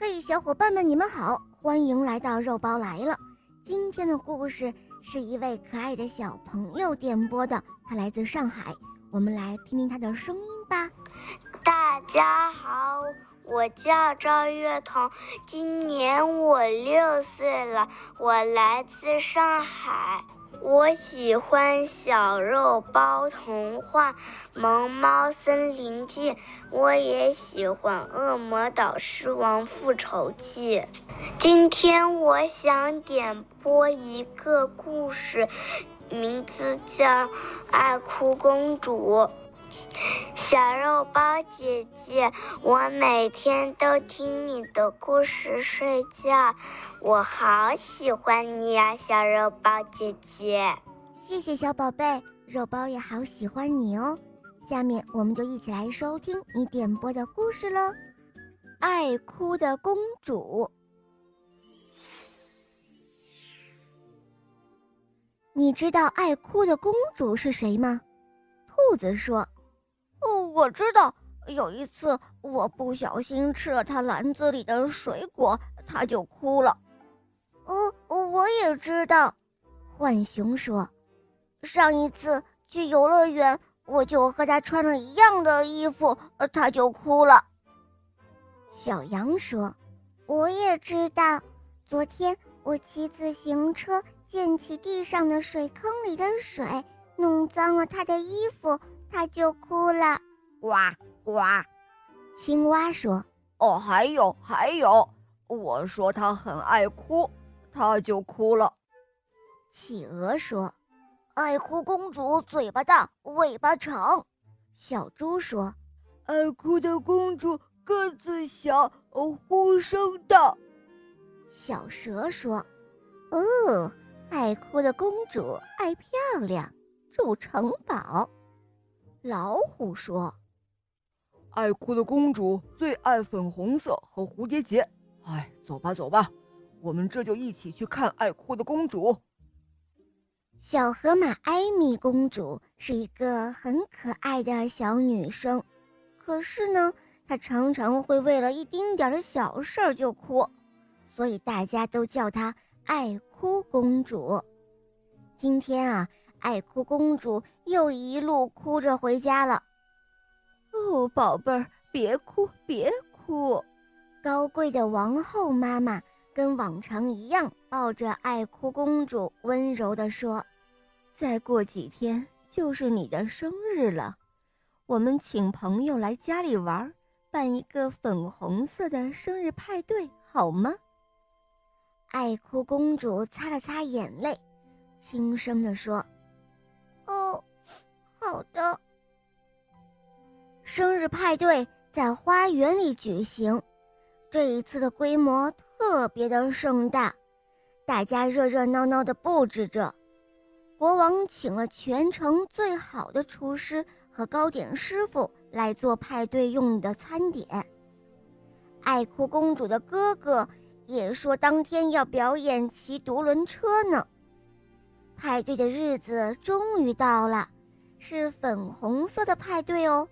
嘿，小伙伴们，你们好，欢迎来到肉包来了。今天的故事是一位可爱的小朋友点播的，他来自上海，我们来听听他的声音吧。大家好，我叫赵月彤，今年我六岁了，我来自上海。我喜欢《小肉包童话》《萌猫森林记》，我也喜欢《恶魔岛狮王复仇记》。今天我想点播一个故事，名字叫《爱哭公主》。小肉包姐姐，我每天都听你的故事睡觉，我好喜欢你呀，小肉包姐姐。谢谢小宝贝，肉包也好喜欢你哦。下面我们就一起来收听你点播的故事喽，《爱哭的公主》。你知道爱哭的公主是谁吗？兔子说。我知道，有一次我不小心吃了他篮子里的水果，他就哭了。哦，我也知道，浣熊说，上一次去游乐园，我就和他穿了一样的衣服，他就哭了。小羊说，我也知道，昨天我骑自行车溅起地上的水坑里的水，弄脏了他的衣服。他就哭了，呱呱。青蛙说：“哦，还有还有，我说它很爱哭，它就哭了。”企鹅说：“爱哭公主嘴巴大，尾巴长。”小猪说：“爱哭的公主个子小，呼声大。”小蛇说：“哦，爱哭的公主爱漂亮，住城堡。”老虎说：“爱哭的公主最爱粉红色和蝴蝶结。哎，走吧，走吧，我们这就一起去看爱哭的公主。”小河马艾米公主是一个很可爱的小女生，可是呢，她常常会为了一丁点的小事儿就哭，所以大家都叫她爱哭公主。今天啊。爱哭公主又一路哭着回家了。哦，宝贝儿，别哭，别哭！高贵的王后妈妈跟往常一样，抱着爱哭公主，温柔地说：“再过几天就是你的生日了，我们请朋友来家里玩，办一个粉红色的生日派对，好吗？”爱哭公主擦了擦眼泪，轻声地说。哦，好的。生日派对在花园里举行，这一次的规模特别的盛大，大家热热闹闹的布置着。国王请了全城最好的厨师和糕点师傅来做派对用的餐点。爱哭公主的哥哥也说，当天要表演骑独轮车呢。派对的日子终于到了，是粉红色的派对哦。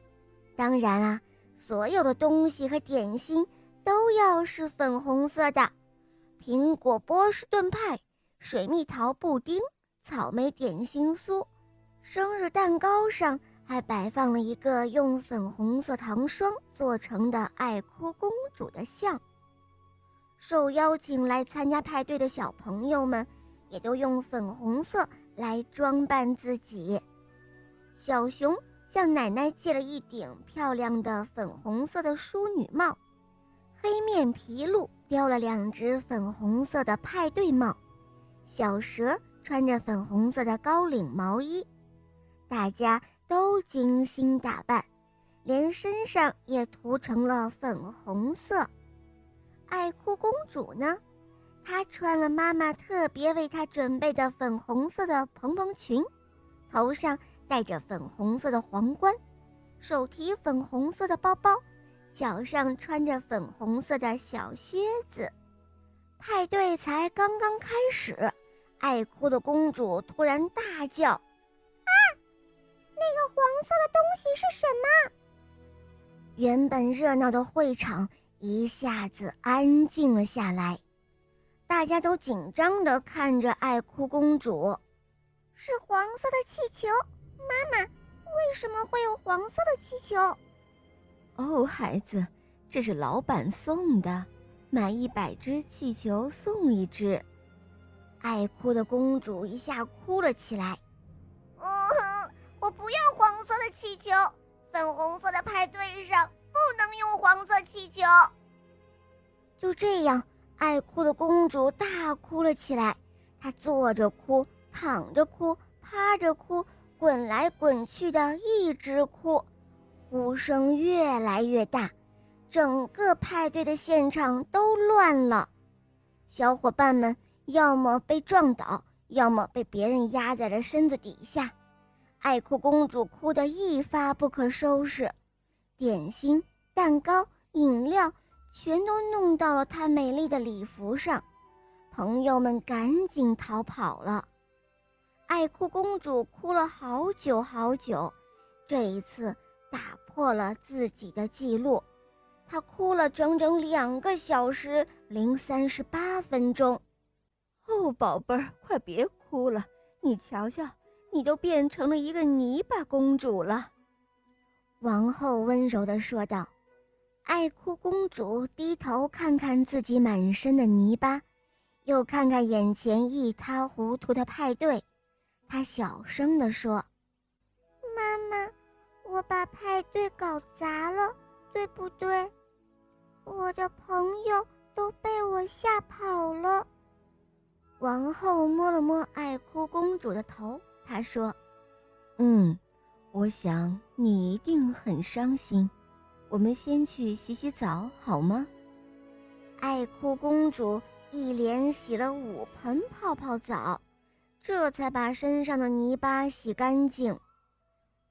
当然啦，所有的东西和点心都要是粉红色的：苹果波士顿派、水蜜桃布丁、草莓点心酥。生日蛋糕上还摆放了一个用粉红色糖霜做成的爱哭公主的像。受邀请来参加派对的小朋友们。也都用粉红色来装扮自己。小熊向奶奶借了一顶漂亮的粉红色的淑女帽，黑面皮鹿叼了两只粉红色的派对帽，小蛇穿着粉红色的高领毛衣，大家都精心打扮，连身上也涂成了粉红色。爱哭公主呢？她穿了妈妈特别为她准备的粉红色的蓬蓬裙，头上戴着粉红色的皇冠，手提粉红色的包包，脚上穿着粉红色的小靴子。派对才刚刚开始，爱哭的公主突然大叫：“啊，那个黄色的东西是什么？”原本热闹的会场。一下子安静了下来。大家都紧张地看着爱哭公主。是黄色的气球，妈妈，为什么会有黄色的气球？哦，孩子，这是老板送的，买一百只气球送一只。爱哭的公主一下哭了起来。哦，我不要黄色的气球，粉红色的派对上不能用黄色气球。就这样。爱哭的公主大哭了起来，她坐着哭，躺着哭，趴着哭，滚来滚去的一直哭，呼声越来越大，整个派对的现场都乱了。小伙伴们要么被撞倒，要么被别人压在了身子底下。爱哭公主哭得一发不可收拾，点心、蛋糕、饮料。全都弄到了她美丽的礼服上，朋友们赶紧逃跑了。爱哭公主哭了好久好久，这一次打破了自己的记录，她哭了整整两个小时零三十八分钟。哦，宝贝儿，快别哭了，你瞧瞧，你都变成了一个泥巴公主了。王后温柔地说道。爱哭公主低头看看自己满身的泥巴，又看看眼前一塌糊涂的派对，她小声地说：“妈妈，我把派对搞砸了，对不对？我的朋友都被我吓跑了。”王后摸了摸爱哭公主的头，她说：“嗯，我想你一定很伤心。”我们先去洗洗澡好吗？爱哭公主一连洗了五盆泡泡澡，这才把身上的泥巴洗干净。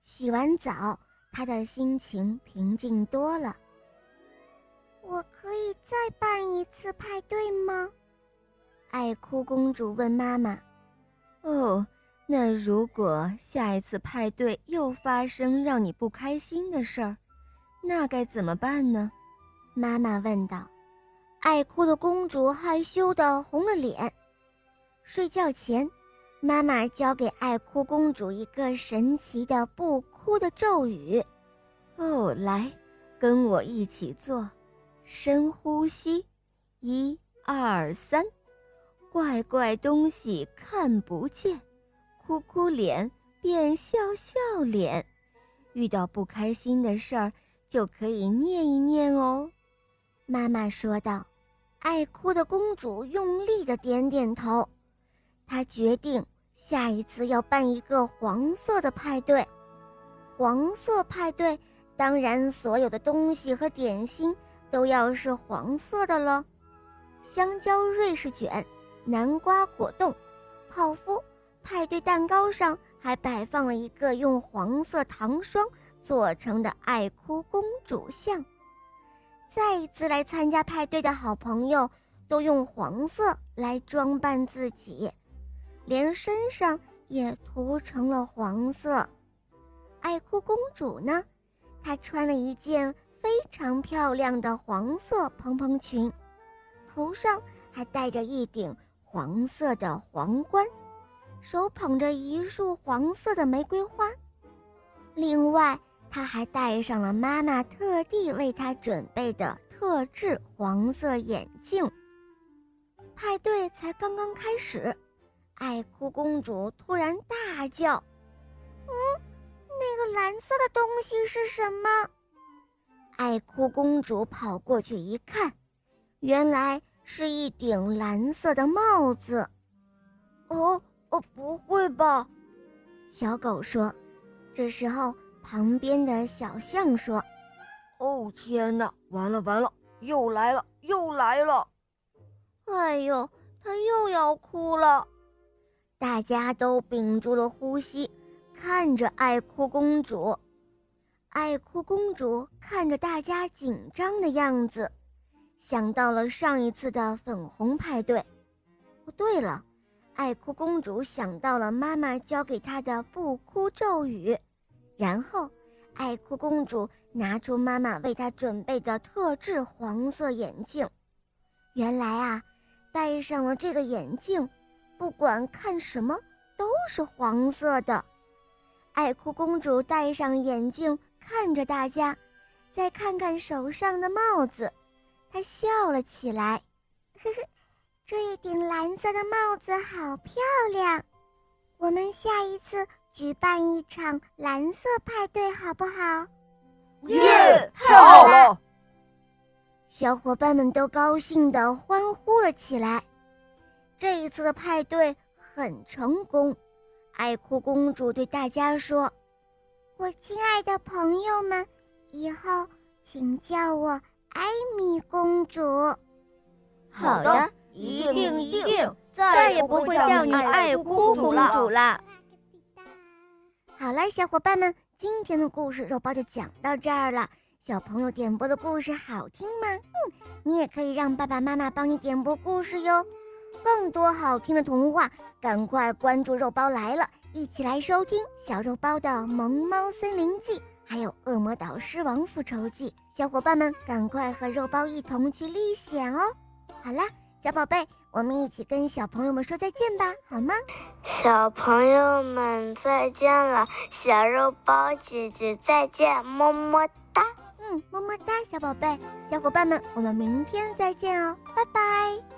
洗完澡，她的心情平静多了。我可以再办一次派对吗？爱哭公主问妈妈。哦，那如果下一次派对又发生让你不开心的事儿？那该怎么办呢？妈妈问道。爱哭的公主害羞的红了脸。睡觉前，妈妈教给爱哭公主一个神奇的不哭的咒语。哦，来，跟我一起做，深呼吸，一二三，怪怪东西看不见，哭哭脸变笑笑脸，遇到不开心的事儿。就可以念一念哦，妈妈说道。爱哭的公主用力的点点头，她决定下一次要办一个黄色的派对。黄色派对，当然所有的东西和点心都要是黄色的了。香蕉瑞士卷、南瓜果冻、泡芙，派对蛋糕上还摆放了一个用黄色糖霜。做成的爱哭公主像，再一次来参加派对的好朋友都用黄色来装扮自己，连身上也涂成了黄色。爱哭公主呢，她穿了一件非常漂亮的黄色蓬蓬裙，头上还戴着一顶黄色的皇冠，手捧着一束黄色的玫瑰花，另外。他还戴上了妈妈特地为他准备的特制黄色眼镜。派对才刚刚开始，爱哭公主突然大叫：“嗯，那个蓝色的东西是什么？”爱哭公主跑过去一看，原来是一顶蓝色的帽子。哦哦，不会吧？小狗说。这时候。旁边的小象说：“哦天哪，完了完了，又来了又来了！哎呦，它又要哭了！”大家都屏住了呼吸，看着爱哭公主。爱哭公主看着大家紧张的样子，想到了上一次的粉红派对。哦，对了，爱哭公主想到了妈妈教给她的不哭咒语。然后，爱哭公主拿出妈妈为她准备的特制黄色眼镜。原来啊，戴上了这个眼镜，不管看什么都是黄色的。爱哭公主戴上眼镜，看着大家，再看看手上的帽子，她笑了起来。呵呵，这一顶蓝色的帽子好漂亮。我们下一次举办一场蓝色派对，好不好？耶！太好了！小伙伴们都高兴地欢呼了起来。这一次的派对很成功。爱哭公主对大家说：“我亲爱的朋友们，以后请叫我艾米公主。”好的，一定一定，再也不会叫你爱哭公主了。好了，小伙伴们，今天的故事肉包就讲到这儿了。小朋友点播的故事好听吗？嗯，你也可以让爸爸妈妈帮你点播故事哟。更多好听的童话，赶快关注肉包来了，一起来收听小肉包的《萌猫森林记》，还有《恶魔岛狮王复仇记》。小伙伴们，赶快和肉包一同去历险哦！好啦，小宝贝，我们一起跟小朋友们说再见吧，好吗？小朋友们再见了，小肉包姐姐再见，么么哒。嗯，么么哒，小宝贝，小伙伴们，我们明天再见哦，拜拜。